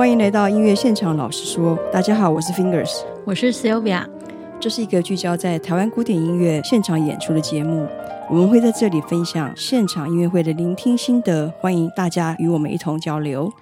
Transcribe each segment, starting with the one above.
欢迎来到音乐现场，老实说，大家好，我是 Fingers，我是 Sylvia，这是一个聚焦在台湾古典音乐现场演出的节目，我们会在这里分享现场音乐会的聆听心得，欢迎大家与我们一同交流。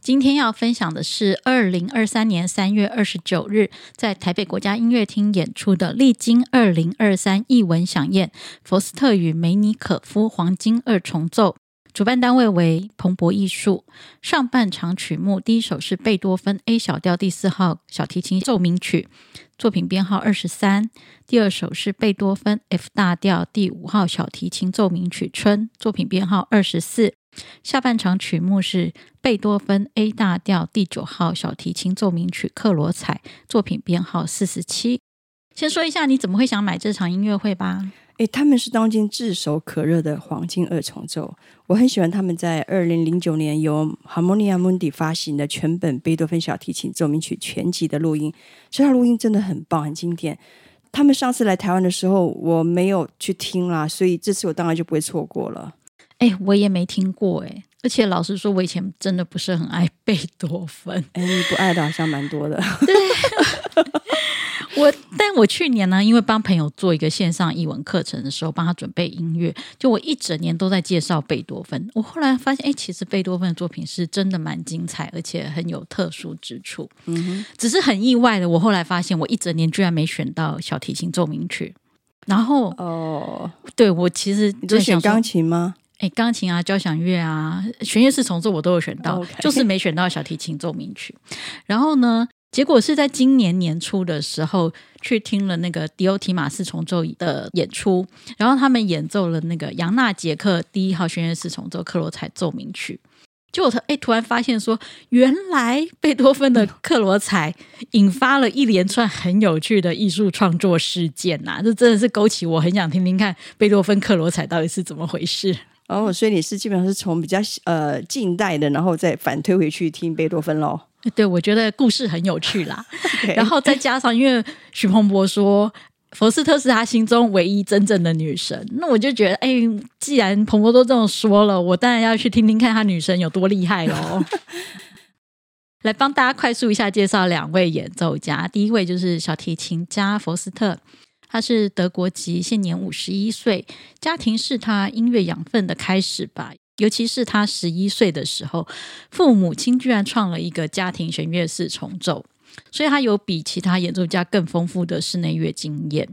今天要分享的是二零二三年三月二十九日在台北国家音乐厅演出的《历经二零二三艺文响宴》，佛斯特与梅尼可夫黄金二重奏，主办单位为鹏博艺术。上半场曲目第一首是贝多芬 A 小调第四号小提琴奏鸣曲，作品编号二十三；第二首是贝多芬 F 大调第五号小提琴奏鸣曲春，作品编号二十四。下半场曲目是贝多芬 A 大调第九号小提琴奏鸣曲《克罗采》，作品编号四十七。先说一下你怎么会想买这场音乐会吧？诶，他们是当今炙手可热的黄金二重奏，我很喜欢他们在二零零九年由 Harmonia Mundi 发行的全本贝多芬小提琴奏鸣曲全集的录音，这套录音真的很棒，很经典。他们上次来台湾的时候，我没有去听啦，所以这次我当然就不会错过了。哎，我也没听过哎，而且老实说，我以前真的不是很爱贝多芬。哎，你不爱的好像蛮多的。对，我，但我去年呢，因为帮朋友做一个线上译文课程的时候，帮他准备音乐，就我一整年都在介绍贝多芬。我后来发现，哎，其实贝多芬的作品是真的蛮精彩，而且很有特殊之处。嗯哼，只是很意外的，我后来发现，我一整年居然没选到小提琴奏鸣曲。然后，哦，对，我其实你就选钢琴吗？哎，钢琴啊，交响乐啊，弦乐四重奏我都有选到.就是没选到小提琴奏鸣曲。然后呢，结果是在今年年初的时候去听了那个迪欧提马四重奏的演出，然后他们演奏了那个杨纳杰克第一号弦乐四重奏克罗采奏鸣曲。就我哎，突然发现说，原来贝多芬的克罗采引发了一连串很有趣的艺术创作事件呐、啊！这真的是勾起我很想听听看贝多芬克罗采到底是怎么回事。哦，所以你是基本上是从比较呃近代的，然后再反推回去听贝多芬喽？对，我觉得故事很有趣啦。然后再加上，因为徐鹏博说佛斯特是他心中唯一真正的女神，那我就觉得，哎，既然鹏博都这么说了，我当然要去听听看他女神有多厉害喽。来帮大家快速一下介绍两位演奏家，第一位就是小提琴家佛斯特。他是德国籍，现年五十一岁。家庭是他音乐养分的开始吧，尤其是他十一岁的时候，父母亲居然创了一个家庭弦乐四重奏，所以他有比其他演奏家更丰富的室内乐经验。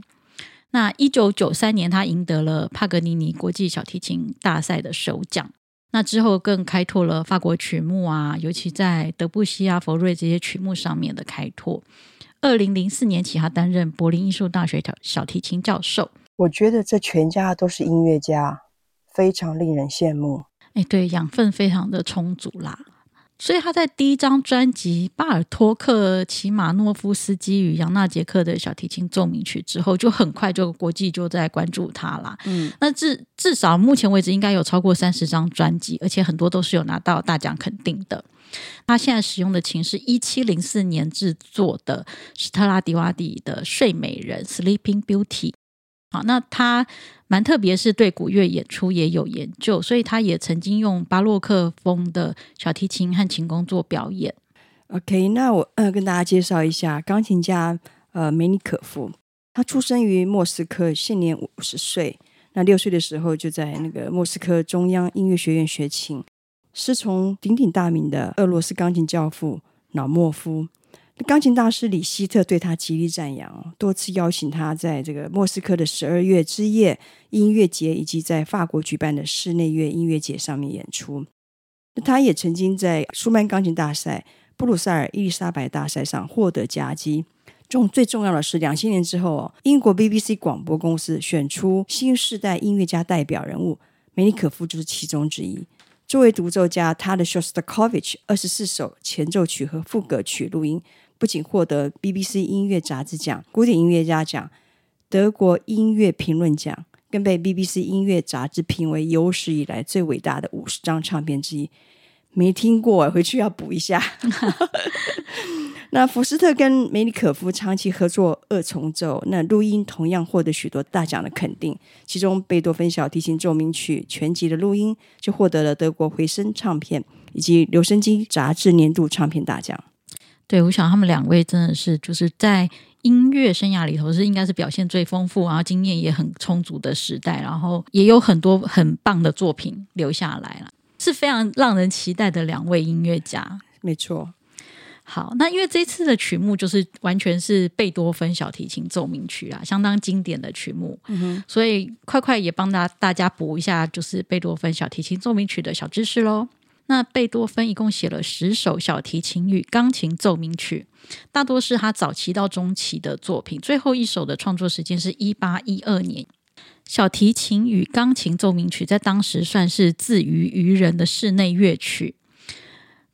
那一九九三年，他赢得了帕格尼尼国际小提琴大赛的首奖。那之后更开拓了法国曲目啊，尤其在德布西啊、佛瑞这些曲目上面的开拓。二零零四年起，他担任柏林艺术大学小小提琴教授。我觉得这全家都是音乐家，非常令人羡慕。哎，对，养分非常的充足啦。所以他在第一张专辑《巴尔托克齐马诺夫斯基与扬纳杰克的小提琴奏鸣曲》之后，就很快就国际就在关注他啦。嗯，那至至少目前为止，应该有超过三十张专辑，而且很多都是有拿到大奖肯定的。他现在使用的琴是一七零四年制作的史特拉迪瓦底的睡美人 （Sleeping Beauty）。好，那他蛮特别，是对古乐演出也有研究，所以他也曾经用巴洛克风的小提琴和琴弓做表演。OK，那我呃跟大家介绍一下钢琴家呃梅尼可夫，他出生于莫斯科，现年五十岁。那六岁的时候就在那个莫斯科中央音乐学院学琴。师从鼎鼎大名的俄罗斯钢琴教父老莫夫，钢琴大师李希特对他极力赞扬，多次邀请他在这个莫斯科的十二月之夜音乐节，以及在法国举办的室内乐音乐节上面演出。他也曾经在舒曼钢琴大赛、布鲁塞尔伊丽莎白大赛上获得佳绩。重最重要的是，两千年之后，英国 BBC 广播公司选出新世代音乐家代表人物，梅尼可夫就是其中之一。作为独奏家，他的 Shostakovich 二十四首前奏曲和赋格曲录音，不仅获得 BBC 音乐杂志奖、古典音乐家奖、德国音乐评论奖，更被 BBC 音乐杂志评为有史以来最伟大的五十张唱片之一。没听过，回去要补一下。那福斯特跟梅里可夫长期合作二重奏，那录音同样获得许多大奖的肯定。其中贝多芬小提琴奏鸣曲全集的录音就获得了德国回声唱片以及留声机杂志年度唱片大奖。对，我想他们两位真的是就是在音乐生涯里头是应该是表现最丰富，然后经验也很充足的时代，然后也有很多很棒的作品留下来了，是非常让人期待的两位音乐家。没错。好，那因为这次的曲目就是完全是贝多芬小提琴奏鸣曲啊，相当经典的曲目，嗯哼，所以快快也帮大大家补一下，就是贝多芬小提琴奏鸣曲的小知识喽。那贝多芬一共写了十首小提琴与钢琴奏鸣曲，大多是他早期到中期的作品。最后一首的创作时间是一八一二年。小提琴与钢琴奏鸣曲在当时算是自娱娱人的室内乐曲。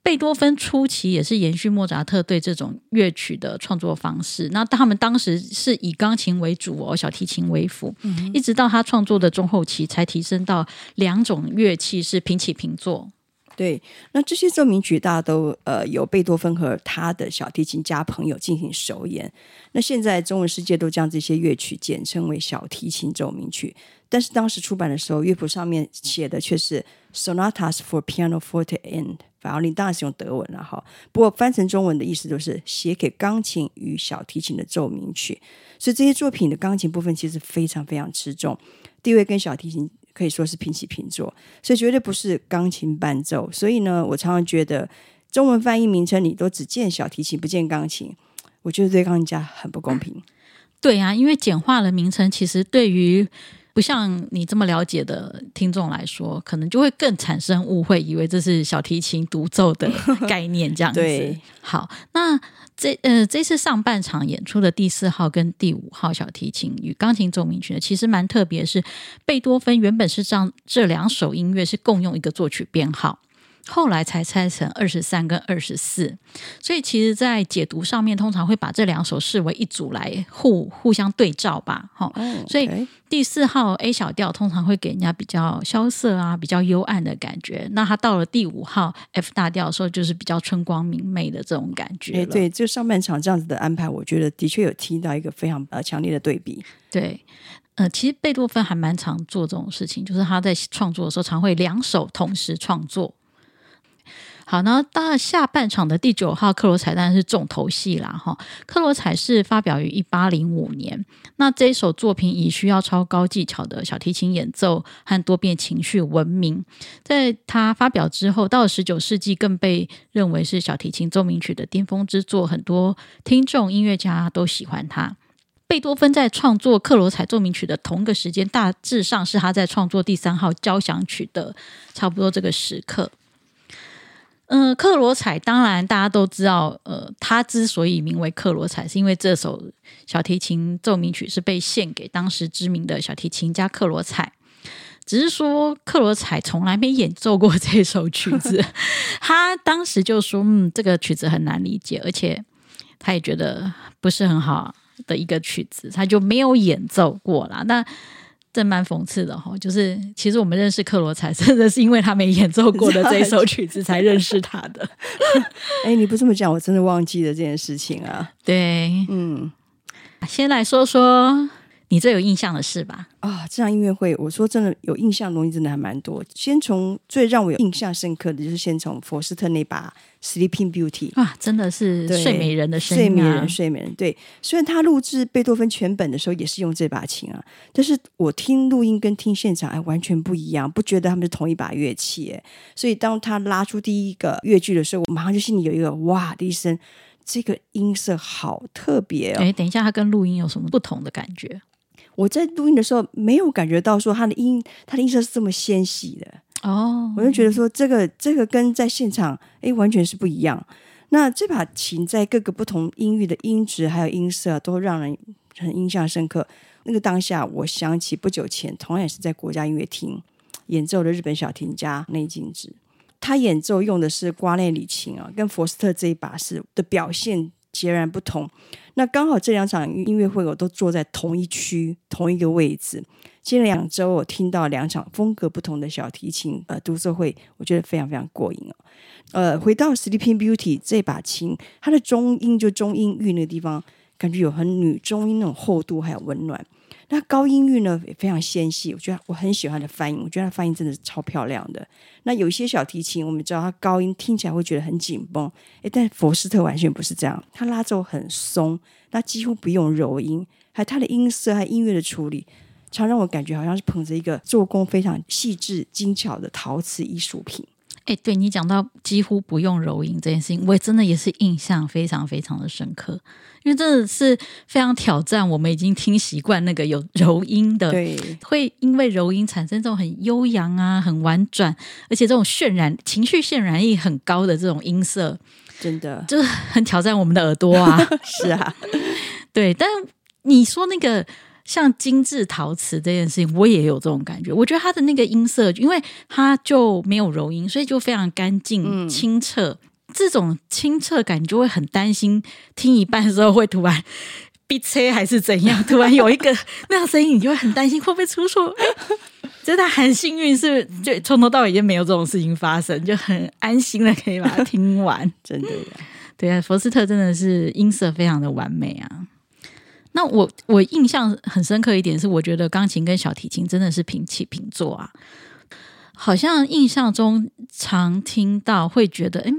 贝多芬初期也是延续莫扎特对这种乐曲的创作方式。那他们当时是以钢琴为主哦，小提琴为辅，嗯、一直到他创作的中后期才提升到两种乐器是平起平坐。对，那这些奏鸣曲大家都呃由贝多芬和他的小提琴家朋友进行首演。那现在中文世界都将这些乐曲简称为小提琴奏鸣曲，但是当时出版的时候，乐谱上面写的却是 Sonatas for Piano Forte and Violin，当然是用德文了哈。不过翻成中文的意思都是写给钢琴与小提琴的奏鸣曲。所以这些作品的钢琴部分其实非常非常吃重，地位跟小提琴。可以说是平起平坐，所以绝对不是钢琴伴奏。所以呢，我常常觉得中文翻译名称你都只见小提琴不见钢琴，我觉得对钢琴家很不公平。对啊，因为简化了名称，其实对于不像你这么了解的听众来说，可能就会更产生误会，以为这是小提琴独奏的 概念这样子。对，好，那。这呃，这次上半场演出的第四号跟第五号小提琴与钢琴奏鸣曲呢，其实蛮特别，是贝多芬原本是让这两首音乐是共用一个作曲编号。后来才拆成二十三跟二十四，所以其实，在解读上面，通常会把这两首视为一组来互互相对照吧。哈、oh, okay.，所以第四号 A 小调通常会给人家比较萧瑟啊、比较幽暗的感觉。那它到了第五号 F 大调的时候，就是比较春光明媚的这种感觉。哎，对，就上半场这样子的安排，我觉得的确有听到一个非常呃强烈的对比。对，呃，其实贝多芬还蛮常做这种事情，就是他在创作的时候，常会两首同时创作。好，那到了下半场的第九号克罗采当然是重头戏啦，哈。克罗采是发表于一八零五年，那这一首作品以需要超高技巧的小提琴演奏和多变情绪闻名。在他发表之后，到了十九世纪更被认为是小提琴奏鸣曲的巅峰之作，很多听众音乐家都喜欢他。贝多芬在创作克罗采奏鸣曲的同个时间，大致上是他在创作第三号交响曲的差不多这个时刻。嗯、呃，克罗采当然大家都知道，呃，他之所以名为克罗采，是因为这首小提琴奏鸣曲是被献给当时知名的小提琴家克罗采。只是说克罗采从来没演奏过这首曲子，他当时就说，嗯，这个曲子很难理解，而且他也觉得不是很好的一个曲子，他就没有演奏过啦。那这蛮讽刺的哈，就是其实我们认识克罗采，真的是因为他没演奏过的这首曲子才认识他的。哎，你不这么讲，我真的忘记了这件事情啊。对，嗯，先来说说你最有印象的事吧。啊，这场音乐会，我说真的有印象的东西真的还蛮多。先从最让我有印象深刻的就是先从佛斯特那把 Sleeping Beauty 啊，真的是睡美人的声音，啊，睡美人，睡美人。对，虽然他录制贝多芬全本的时候也是用这把琴啊，但是我听录音跟听现场哎完全不一样，不觉得他们是同一把乐器哎。所以当他拉出第一个乐句的时候，我马上就心里有一个哇的一声，这个音色好特别哦。哎，等一下，它跟录音有什么不同的感觉？我在录音的时候没有感觉到说他的音，他的音色是这么纤细的哦，我就觉得说这个这个跟在现场哎完全是不一样。那这把琴在各个不同音域的音质还有音色都让人很印象深刻。那个当下，我想起不久前同样也是在国家音乐厅演奏的日本小提琴家内津子，他演奏用的是瓜内里琴啊，跟佛斯特这一把是的表现截然不同。那刚好这两场音乐会我都坐在同一区同一个位置，近两周我听到两场风格不同的小提琴呃独奏会，我觉得非常非常过瘾哦。呃，回到 Sleeping Beauty 这把琴，它的中音就中音域那个地方感觉有很女中音那种厚度还有温暖。那高音域呢也非常纤细，我觉得我很喜欢的泛音，我觉得他泛音真的是超漂亮的。那有一些小提琴，我们知道它高音听起来会觉得很紧绷，诶，但佛斯特完全不是这样，它拉奏很松，那几乎不用柔音，还它的音色还音乐的处理，常让我感觉好像是捧着一个做工非常细致精巧的陶瓷艺术品。哎，对你讲到几乎不用柔音这件事情，我也真的也是印象非常非常的深刻，因为真的是非常挑战。我们已经听习惯那个有柔音的，对，会因为柔音产生这种很悠扬啊、很婉转，而且这种渲染情绪渲染力很高的这种音色，真的就是很挑战我们的耳朵啊。是啊，对，但你说那个。像精致陶瓷这件事情，我也有这种感觉。我觉得它的那个音色，因为它就没有柔音，所以就非常干净、嗯、清澈。这种清澈感，就会很担心听一半的时候会突然逼车还是怎样，突然有一个那样声音，你就会很担心会不会出错。真的很幸运，是就从头到尾就没有这种事情发生，就很安心的可以把它听完。真的，对啊，佛斯特真的是音色非常的完美啊。那我我印象很深刻一点是，我觉得钢琴跟小提琴真的是平起平坐啊。好像印象中常听到会觉得，诶，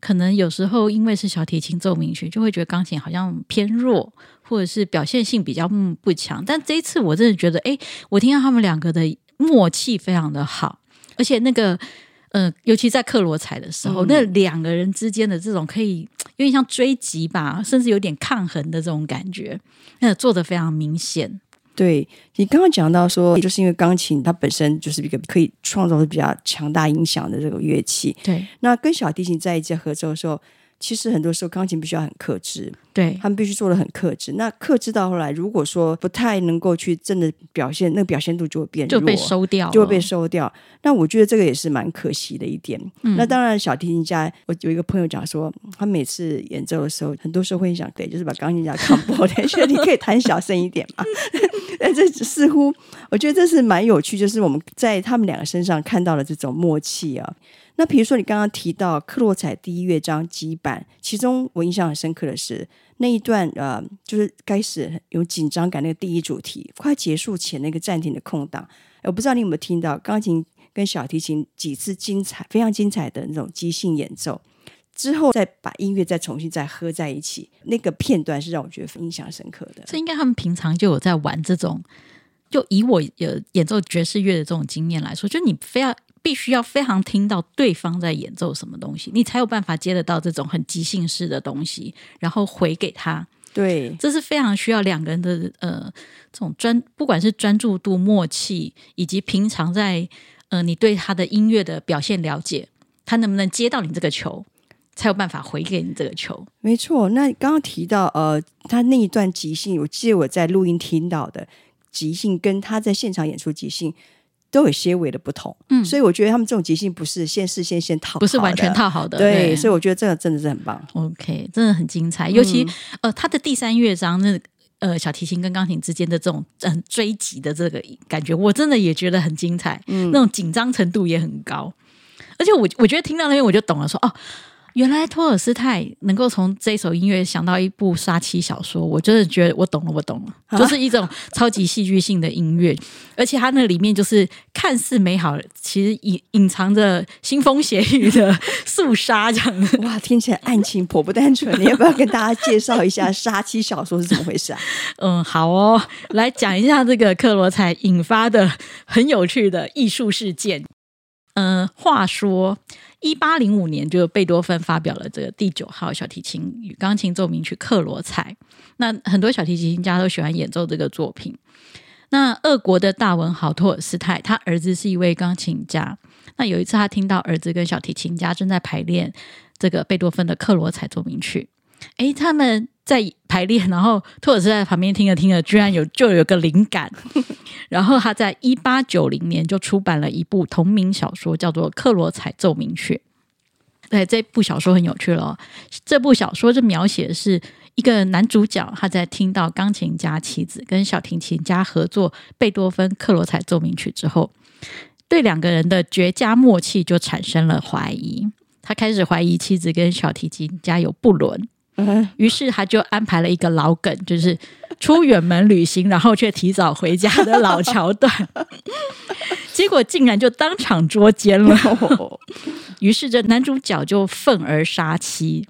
可能有时候因为是小提琴奏鸣曲，就会觉得钢琴好像偏弱，或者是表现性比较不强。但这一次我真的觉得，诶，我听到他们两个的默契非常的好，而且那个。呃，尤其在克罗采的时候，嗯、那两个人之间的这种可以有点像追击吧，甚至有点抗衡的这种感觉，那做的非常明显。对，你刚刚讲到说，就是因为钢琴它本身就是一个可以创造的比较强大音响的这个乐器。对，那跟小提琴在一起合奏的时候。其实很多时候钢琴必须要很克制，对，他们必须做的很克制。那克制到后来，如果说不太能够去真的表现，那个表现度就会变弱，就被收掉，就会被收掉。那我觉得这个也是蛮可惜的一点。嗯、那当然，小提琴家，我有一个朋友讲说，他每次演奏的时候，很多时候会想，对，就是把钢琴家扛破点，觉得你可以弹小声一点嘛。但这似乎，我觉得这是蛮有趣，就是我们在他们两个身上看到了这种默契啊。那比如说，你刚刚提到克洛采第一乐章基版，其中我印象很深刻的是那一段，呃，就是开始有紧张感那个第一主题，快结束前那个暂停的空档，我不知道你有没有听到钢琴跟小提琴几次精彩、非常精彩的那种即兴演奏，之后再把音乐再重新再合在一起，那个片段是让我觉得印象深刻的。这应该他们平常就有在玩这种，就以我有演奏爵士乐的这种经验来说，就你非要。必须要非常听到对方在演奏什么东西，你才有办法接得到这种很即兴式的东西，然后回给他。对，这是非常需要两个人的呃这种专，不管是专注度、默契，以及平常在呃你对他的音乐的表现了解，他能不能接到你这个球，才有办法回给你这个球。没错，那刚刚提到呃他那一段即兴，我记得我在录音听到的即兴，跟他在现场演出即兴。都有些微的不同，嗯，所以我觉得他们这种即兴不是先事先先套好，不是完全套好的，对，对，所以我觉得这个真的是很棒，OK，真的很精彩，尤其、嗯、呃，他的第三乐章那呃小提琴跟钢琴之间的这种很、呃、追击的这个感觉，我真的也觉得很精彩，嗯，那种紧张程度也很高，而且我我觉得听到那边我就懂了说，说哦。原来托尔斯泰能够从这首音乐想到一部杀妻小说，我真的觉得我懂了，我懂了，啊、就是一种超级戏剧性的音乐，而且它那里面就是看似美好，其实隐隐藏着腥风血雨的肃杀这样子。哇，听起来案情颇不单纯，你要不要跟大家介绍一下杀妻小说是怎么回事啊？嗯，好哦，来讲一下这个克罗采引发的很有趣的艺术事件。嗯、呃，话说。一八零五年，就贝多芬发表了这个第九号小提琴与钢琴奏鸣曲《克罗采》。那很多小提琴家都喜欢演奏这个作品。那俄国的大文豪托尔斯泰，他儿子是一位钢琴家。那有一次，他听到儿子跟小提琴家正在排练这个贝多芬的《克罗采》奏鸣曲。诶，他们在排练，然后托尔斯泰在旁边听着听着，居然有就有个灵感，然后他在一八九零年就出版了一部同名小说，叫做《克罗采奏鸣曲》。对，这部小说很有趣了。这部小说就描写的是一个男主角，他在听到钢琴家妻子跟小提琴家合作贝多芬《克罗采奏鸣曲》之后，对两个人的绝佳默契就产生了怀疑。他开始怀疑妻子跟小提琴家有不伦。于是他就安排了一个老梗，就是出远门旅行，然后却提早回家的老桥段。结果竟然就当场捉奸了。于是这男主角就愤而杀妻。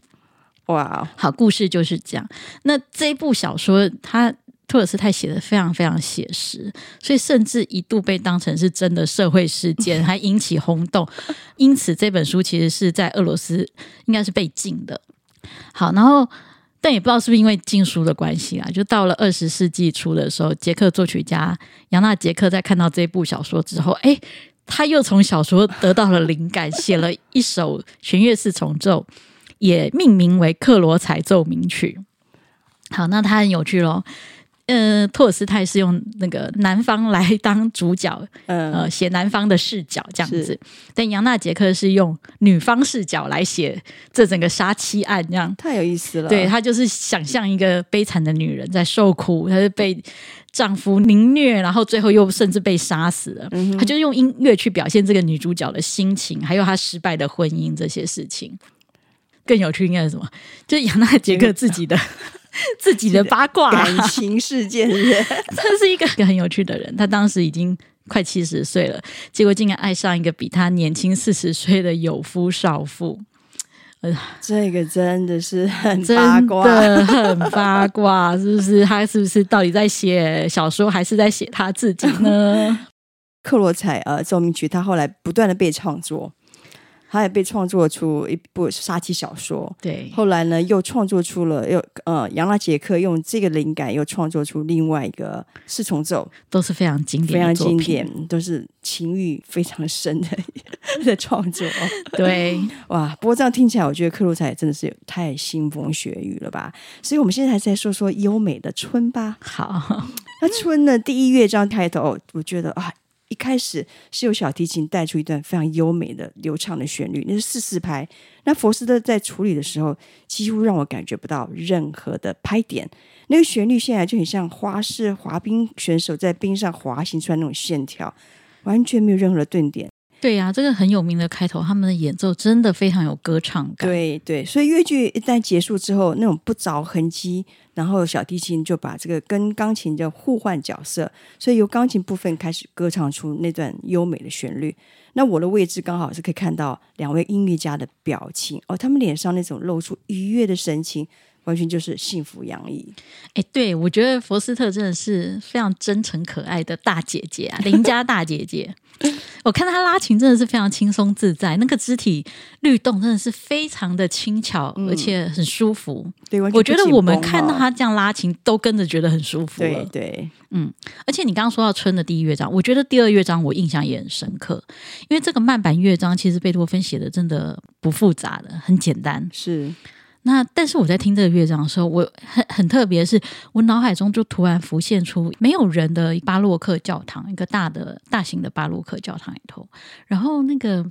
哇，好，故事就是这样。那这部小说，他托尔斯泰写的非常非常写实，所以甚至一度被当成是真的社会事件，还引起轰动。因此，这本书其实是在俄罗斯应该是被禁的。好，然后但也不知道是不是因为禁书的关系啦，就到了二十世纪初的时候，捷克作曲家杨纳杰克在看到这部小说之后，哎，他又从小说得到了灵感，写了一首弦乐四重奏。也命名为《克罗采奏鸣曲》。好，那它很有趣喽。呃，托尔斯泰是用那个男方来当主角，呃，写男方的视角这样子。但杨纳杰克是用女方视角来写这整个杀妻案，这样太有意思了。对，他就是想象一个悲惨的女人在受苦，她是被丈夫凌虐，然后最后又甚至被杀死了。嗯、哼他就用音乐去表现这个女主角的心情，还有她失败的婚姻这些事情。更有趣应该是什么？就是杨纳杰克自己的 自己的八卦感情事件是是，他是一个很有趣的人。他当时已经快七十岁了，结果竟然爱上一个比他年轻四十岁的有夫少妇。呃，这个真的是很八卦，很八卦，是不是？他是不是到底在写小说，还是在写他自己呢？克罗采呃奏鸣曲，他后来不断的被创作。他也被创作出一部杀妻小说，对。后来呢，又创作出了又呃，杨拉杰克用这个灵感又创作出另外一个四重奏，都是非常经典，非常经典，都是情欲非常深的 的创作。对，哇！不过这样听起来，我觉得克鲁采真的是太腥风血雨了吧？所以我们现在再说说优美的春吧。好，那春呢，第一乐章开头，我觉得啊。一开始是由小提琴带出一段非常优美的流畅的旋律，那是四四拍。那佛斯特在处理的时候，几乎让我感觉不到任何的拍点。那个旋律现在就很像花式滑冰选手在冰上滑行出来那种线条，完全没有任何的顿点。对呀、这个很有名的开头，他们的演奏真的非常有歌唱感。对对，所以乐剧一旦结束之后，那种不着痕迹，然后小提琴就把这个跟钢琴的互换角色，所以由钢琴部分开始歌唱出那段优美的旋律。那我的位置刚好是可以看到两位音乐家的表情哦，他们脸上那种露出愉悦的神情。完全就是幸福洋溢，哎，对，我觉得佛斯特真的是非常真诚可爱的大姐姐啊，邻家大姐姐。我看她拉琴真的是非常轻松自在，那个肢体律动真的是非常的轻巧，嗯、而且很舒服。对，我觉得我们看到她这样拉琴，都跟着觉得很舒服。对对，嗯，而且你刚刚说到春的第一乐章，我觉得第二乐章我印象也很深刻，因为这个慢板乐章其实贝多芬写的真的不复杂的，很简单。是。那但是我在听这个乐章的时候，我很很特别，是我脑海中就突然浮现出没有人的巴洛克教堂，一个大的大型的巴洛克教堂里头，然后那个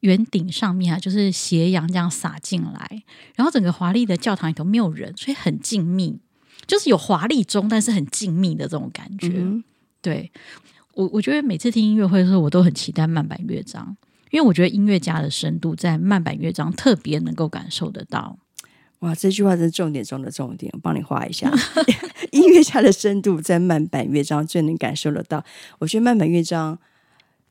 圆顶上面啊，就是斜阳这样洒进来，然后整个华丽的教堂里头没有人，所以很静谧，就是有华丽中，但是很静谧的这种感觉。嗯、对我，我觉得每次听音乐会的时候，我都很期待慢板乐章，因为我觉得音乐家的深度在慢板乐章特别能够感受得到。哇，这句话是重点中的重点，我帮你画一下。音乐家的深度在慢板乐章最能感受得到。我觉得慢板乐章，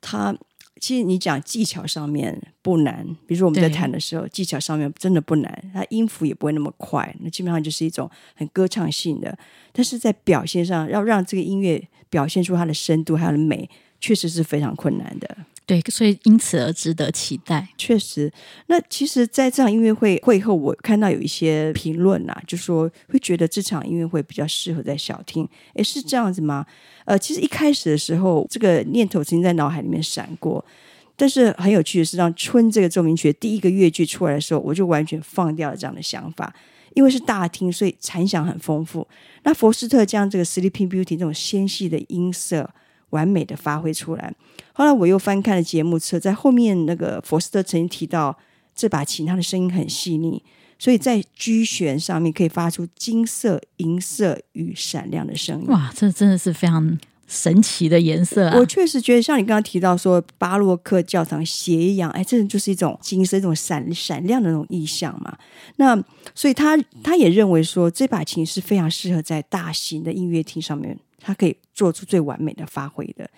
它其实你讲技巧上面不难，比如说我们在弹的时候，技巧上面真的不难，它音符也不会那么快，那基本上就是一种很歌唱性的。但是在表现上，要让这个音乐表现出它的深度还有美，确实是非常困难的。对，所以因此而值得期待。确实，那其实，在这场音乐会会后，我看到有一些评论啊，就说会觉得这场音乐会比较适合在小厅。诶，是这样子吗？呃，其实一开始的时候，这个念头曾经在脑海里面闪过。但是很有趣的是，当《春》这个奏鸣曲第一个乐句出来的时候，我就完全放掉了这样的想法，因为是大厅，所以残响很丰富。那佛斯特将这个《Sleeping Beauty》这种纤细的音色完美的发挥出来。后来我又翻看了节目册，在后面那个佛斯特曾经提到，这把琴它的声音很细腻，所以在居弦上面可以发出金色、银色与闪亮的声音。哇，这真的是非常神奇的颜色啊！我确实觉得，像你刚刚提到说巴洛克教堂斜阳，哎，这就是一种金色、一种闪闪亮的那种意象嘛。那所以他他也认为说，这把琴是非常适合在大型的音乐厅上面，它可以做出最完美的发挥的。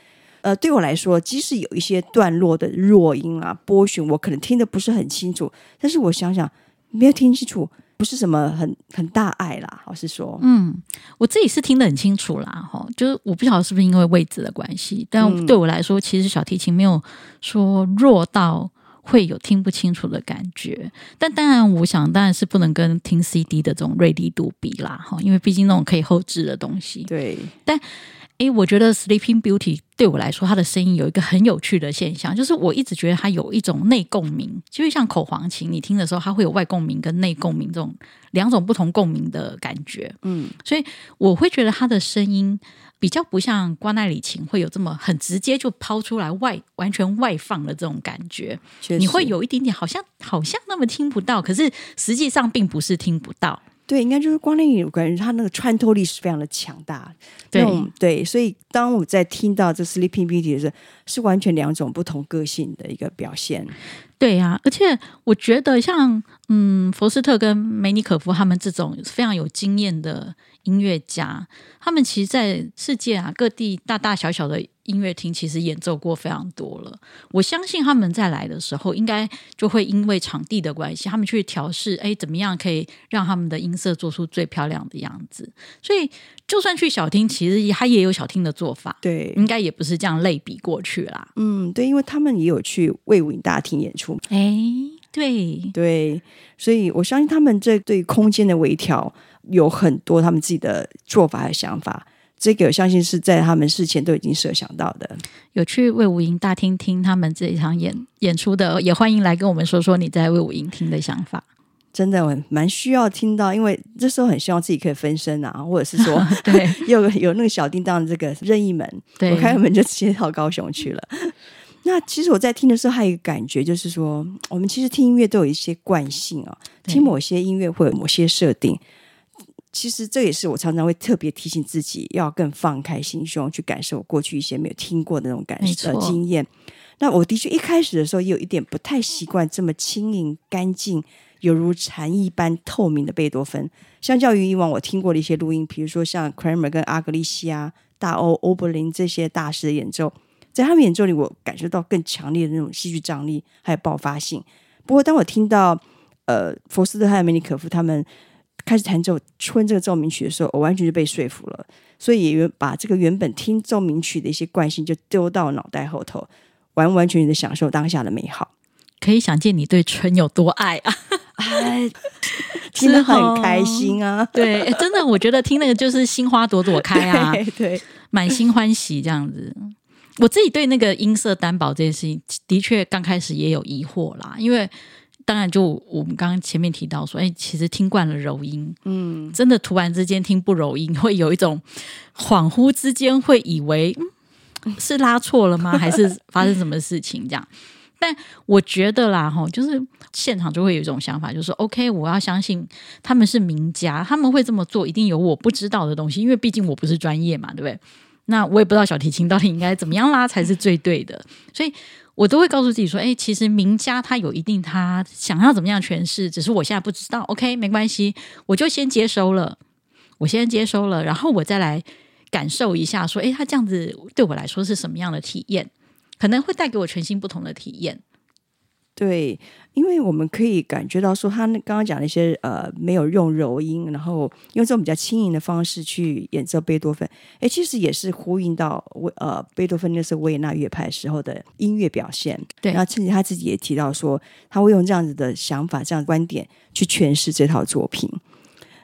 呃，对我来说，即使有一些段落的弱音啊、波形，我可能听得不是很清楚，但是我想想，没有听清楚。不是什么很很大碍啦，老实说，嗯，我自己是听得很清楚啦，哈，就是我不晓得是不是因为位置的关系，但对我来说，其实小提琴没有说弱到会有听不清楚的感觉。但当然，我想当然是不能跟听 CD 的这种锐利度比啦，哈，因为毕竟那种可以后置的东西，对，但。诶，我觉得 Sleeping Beauty 对我来说，它的声音有一个很有趣的现象，就是我一直觉得它有一种内共鸣，就是像口簧琴，你听的时候，它会有外共鸣跟内共鸣这种两种不同共鸣的感觉。嗯，所以我会觉得它的声音比较不像瓜奈里琴会有这么很直接就抛出来外完全外放的这种感觉，你会有一点点好像好像那么听不到，可是实际上并不是听不到。对，应该就是光那有感觉，它那个穿透力是非常的强大。对对，所以当我在听到这 Sleeping Beauty 的时候，是完全两种不同个性的一个表现。对呀、啊，而且我觉得像嗯，佛斯特跟梅尼可夫他们这种非常有经验的音乐家，他们其实，在世界啊各地大大小小的音乐厅，其实演奏过非常多了。我相信他们在来的时候，应该就会因为场地的关系，他们去调试，哎，怎么样可以让他们的音色做出最漂亮的样子。所以，就算去小厅，其实他也有小厅的做法。对，应该也不是这样类比过去啦。嗯，对，因为他们也有去魏武营大厅演出。哎，对对，所以我相信他们这对空间的微调有很多他们自己的做法和想法。这个我相信是在他们事前都已经设想到的。有去魏武营大厅听他们这一场演演出的，也欢迎来跟我们说说你在魏武营听的想法。真的，我蛮需要听到，因为这时候很希望自己可以分身啊，或者是说，对，有有那个小叮当的这个任意门，对我开门就直接到高雄去了。那其实我在听的时候，还有一个感觉，就是说，我们其实听音乐都有一些惯性啊，听某些音乐会有某些设定。其实这也是我常常会特别提醒自己，要更放开心胸去感受过去一些没有听过的那种感受的经验。那我的确一开始的时候也有一点不太习惯这么轻盈、干净，犹如蝉翼般透明的贝多芬。相较于以往我听过的一些录音，比如说像 Kramer 跟阿格利西亚、大欧、欧柏林这些大师的演奏，在他们演奏里，我感受到更强烈的那种戏剧张力还有爆发性。不过，当我听到呃佛斯特和梅尼可夫他们。开始弹奏《春》这个奏鸣曲的时候，我完全就被说服了，所以也把这个原本听奏鸣曲的一些惯性就丢到脑袋后头，完完全全的享受当下的美好。可以想见你对《春》有多爱啊！哎，听得很开心啊！对，真的，我觉得听那个就是心花朵朵开啊，对，对，满心欢喜这样子。我自己对那个音色担保这件事情，的确刚开始也有疑惑啦，因为。当然，就我们刚刚前面提到说，哎，其实听惯了柔音，嗯，真的突然之间听不柔音，会有一种恍惚之间会以为，嗯，是拉错了吗？还是发生什么事情这样？但我觉得啦，哈，就是现场就会有一种想法，就是 OK，我要相信他们是名家，他们会这么做，一定有我不知道的东西，因为毕竟我不是专业嘛，对不对？那我也不知道小提琴到底应该怎么样拉才是最对的，所以。我都会告诉自己说：“哎，其实名家他有一定他想要怎么样诠释，只是我现在不知道。OK，没关系，我就先接收了，我先接收了，然后我再来感受一下，说：哎，他这样子对我来说是什么样的体验？可能会带给我全新不同的体验。”对，因为我们可以感觉到说，他刚刚讲那些呃，没有用柔音，然后用这种比较轻盈的方式去演奏贝多芬，哎，其实也是呼应到维呃贝多芬那时候维也纳乐派时候的音乐表现。对，然后甚至他自己也提到说，他会用这样子的想法、这样的观点去诠释这套作品。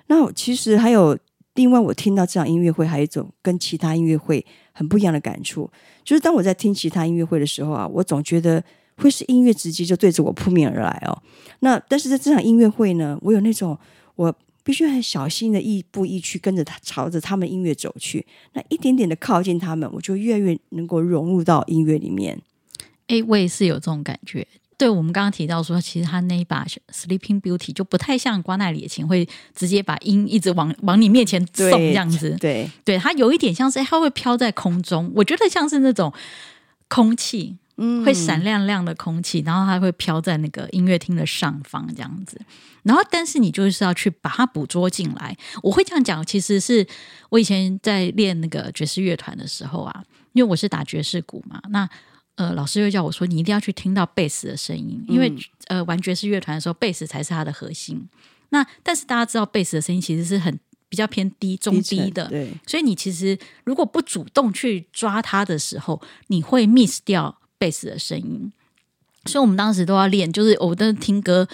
那其实还有另外，我听到这场音乐会，还有一种跟其他音乐会很不一样的感触，就是当我在听其他音乐会的时候啊，我总觉得。会是音乐直接就对着我扑面而来哦，那但是在这场音乐会呢，我有那种我必须很小心的一步一趋跟着他朝着他们音乐走去，那一点点的靠近他们，我就越来越能够融入到音乐里面。哎，我也是有这种感觉。对我们刚刚提到说，其实他那一把 Sleeping Beauty 就不太像瓜奈里的琴，会直接把音一直往往你面前送这样子。对，对，它有一点像是它会飘在空中，我觉得像是那种空气，嗯，会闪亮亮的空气，然后它会飘在那个音乐厅的上方这样子。然后，但是你就是要去把它捕捉进来。我会这样讲，其实是我以前在练那个爵士乐团的时候啊，因为我是打爵士鼓嘛，那。呃，老师又叫我说，你一定要去听到贝斯的声音，因为、嗯、呃，玩爵士乐团的时候，贝斯才是它的核心。那但是大家知道，贝斯的声音其实是很比较偏低、中低的，低对。所以你其实如果不主动去抓它的时候，你会 miss 掉贝斯的声音。所以我们当时都要练，就是我的听歌，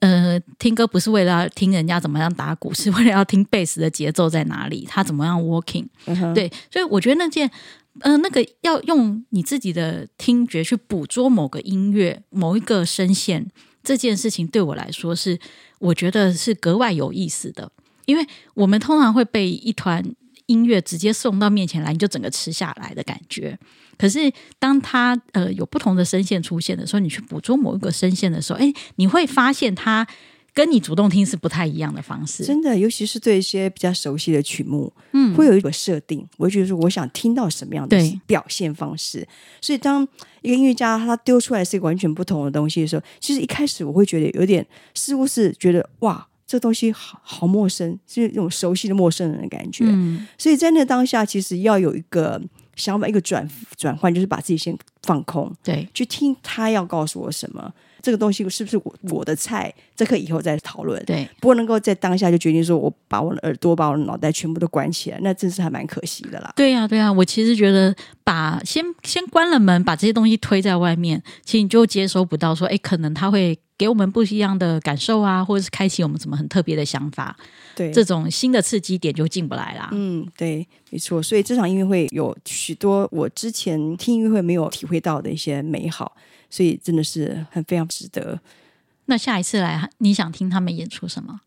呃，听歌不是为了要听人家怎么样打鼓，是为了要听贝斯的节奏在哪里，他怎么样 working、嗯。对，所以我觉得那件。嗯、呃，那个要用你自己的听觉去捕捉某个音乐、某一个声线，这件事情对我来说是，我觉得是格外有意思的。因为我们通常会被一团音乐直接送到面前来，你就整个吃下来的感觉。可是当它呃有不同的声线出现的时候，你去捕捉某一个声线的时候，哎，你会发现它。跟你主动听是不太一样的方式，真的，尤其是对一些比较熟悉的曲目，嗯，会有一个设定，我会觉得说我想听到什么样的表现方式。所以当一个音乐家他丢出来是一个完全不同的东西的时候，其实一开始我会觉得有点似乎是觉得哇，这东西好好陌生，是那种熟悉的陌生人的感觉。嗯，所以在那当下，其实要有一个想法，一个转转换，就是把自己先放空，对，去听他要告诉我什么。这个东西是不是我我的菜？这可以以后再讨论。对，不能够在当下就决定说，我把我的耳朵、把我的脑袋全部都关起来，那真是还蛮可惜的啦。对呀、啊，对呀、啊，我其实觉得把先先关了门，把这些东西推在外面，其实你就接收不到说，哎，可能他会给我们不一样的感受啊，或者是开启我们什么很特别的想法。对，这种新的刺激点就进不来啦。嗯，对，没错。所以这场音乐会有许多我之前听音乐会没有体会到的一些美好。所以真的是很非常值得。那下一次来，你想听他们演出什么？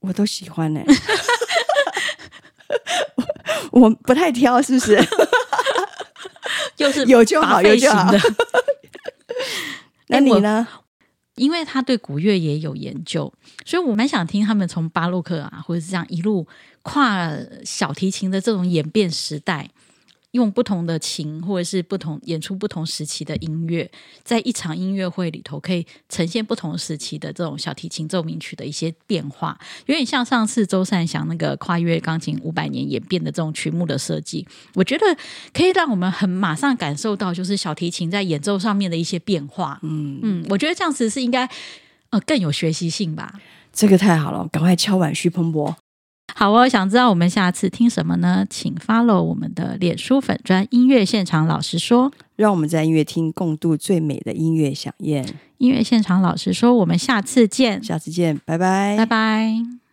我都喜欢呢、欸。我，我不太挑，是不是？就是有就好，有就好。那你呢？因为他对古乐也有研究，所以我蛮想听他们从巴洛克啊，或者是这样一路跨小提琴的这种演变时代。用不同的琴，或者是不同演出不同时期的音乐，在一场音乐会里头，可以呈现不同时期的这种小提琴奏鸣曲的一些变化，有点像上次周善祥那个跨越钢琴五百年演变的这种曲目的设计。我觉得可以让我们很马上感受到，就是小提琴在演奏上面的一些变化。嗯嗯，我觉得这样子是应该呃更有学习性吧。这个太好了，赶快敲碗徐鹏博。好哦，想知道我们下次听什么呢？请 follow 我们的脸书粉专音乐现场老师说，让我们在音乐厅共度最美的音乐飨宴。音乐现场老师说，我们下次见，下次见，拜拜，拜拜。